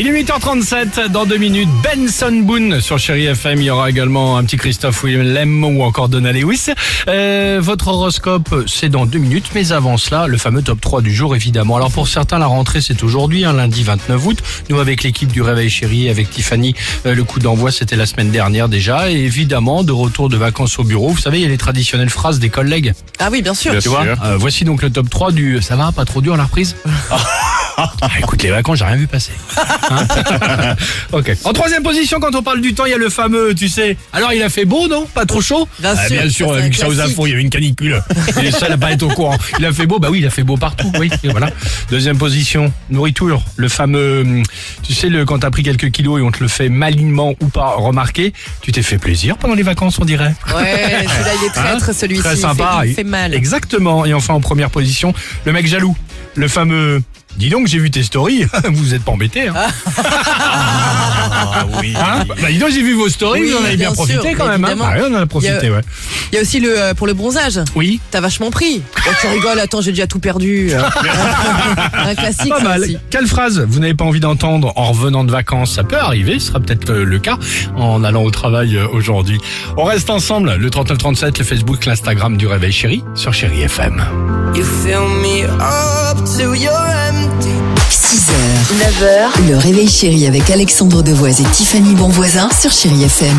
Il est 8h37, dans deux minutes, Benson Boone sur Chéri FM. Il y aura également un petit Christophe Willem ou encore Donna Lewis. Euh, votre horoscope, c'est dans deux minutes, mais avant cela, le fameux top 3 du jour, évidemment. Alors pour certains, la rentrée, c'est aujourd'hui, un lundi 29 août. Nous, avec l'équipe du Réveil Chéri, avec Tiffany, euh, le coup d'envoi, c'était la semaine dernière déjà. Et évidemment, de retour de vacances au bureau, vous savez, il y a les traditionnelles phrases des collègues. Ah oui, bien sûr. Tu vois Euh, Voici donc le top 3 du... Ça va, pas trop dur la reprise? Ah, écoute, les vacances, j'ai rien vu passer. Hein ok. En troisième position, quand on parle du temps, il y a le fameux, tu sais. Alors, il a fait beau, non? Pas trop chaud? Bien Ah, sûr, bien sûr, ça, c'est un vu que ça aux infos, il y avait une canicule. Est seul à pas être au courant. Il a fait beau, bah oui, il a fait beau partout, oui. Et voilà. Deuxième position, nourriture. Le fameux, hum, tu sais, le, quand t'as pris quelques kilos et on te le fait malinement ou pas remarquer, tu t'es fait plaisir pendant les vacances, on dirait. Ouais, celui-là, il est traître, celui-ci. Très il fait- sympa. Il fait mal. Exactement. Et enfin, en première position, le mec jaloux. Le fameux. Dis donc, j'ai vu tes stories. vous êtes pas embêtés. Hein. Ah oui. Hein bah, dis donc, j'ai vu vos stories. Oui, vous en avez bien, bien profité sûr, quand même. Hein. évidemment. Ouais, on en a profité, Il y a- ouais. Il y a aussi le euh, pour le bronzage. Oui. T'as vachement pris. Oh, tu rigoles, attends, j'ai déjà tout perdu. un classique, Pas ça mal. aussi. Quelle phrase vous n'avez pas envie d'entendre en revenant de vacances? Ça peut arriver, ce sera peut-être euh, le cas en allant au travail euh, aujourd'hui. On reste ensemble, le 3937, le Facebook, l'Instagram du Réveil Chéri sur Chéri FM. You fill me up till you're empty. 6h, 9h, le réveil chéri avec Alexandre Devoise et Tiffany Bonvoisin sur Chéri FM.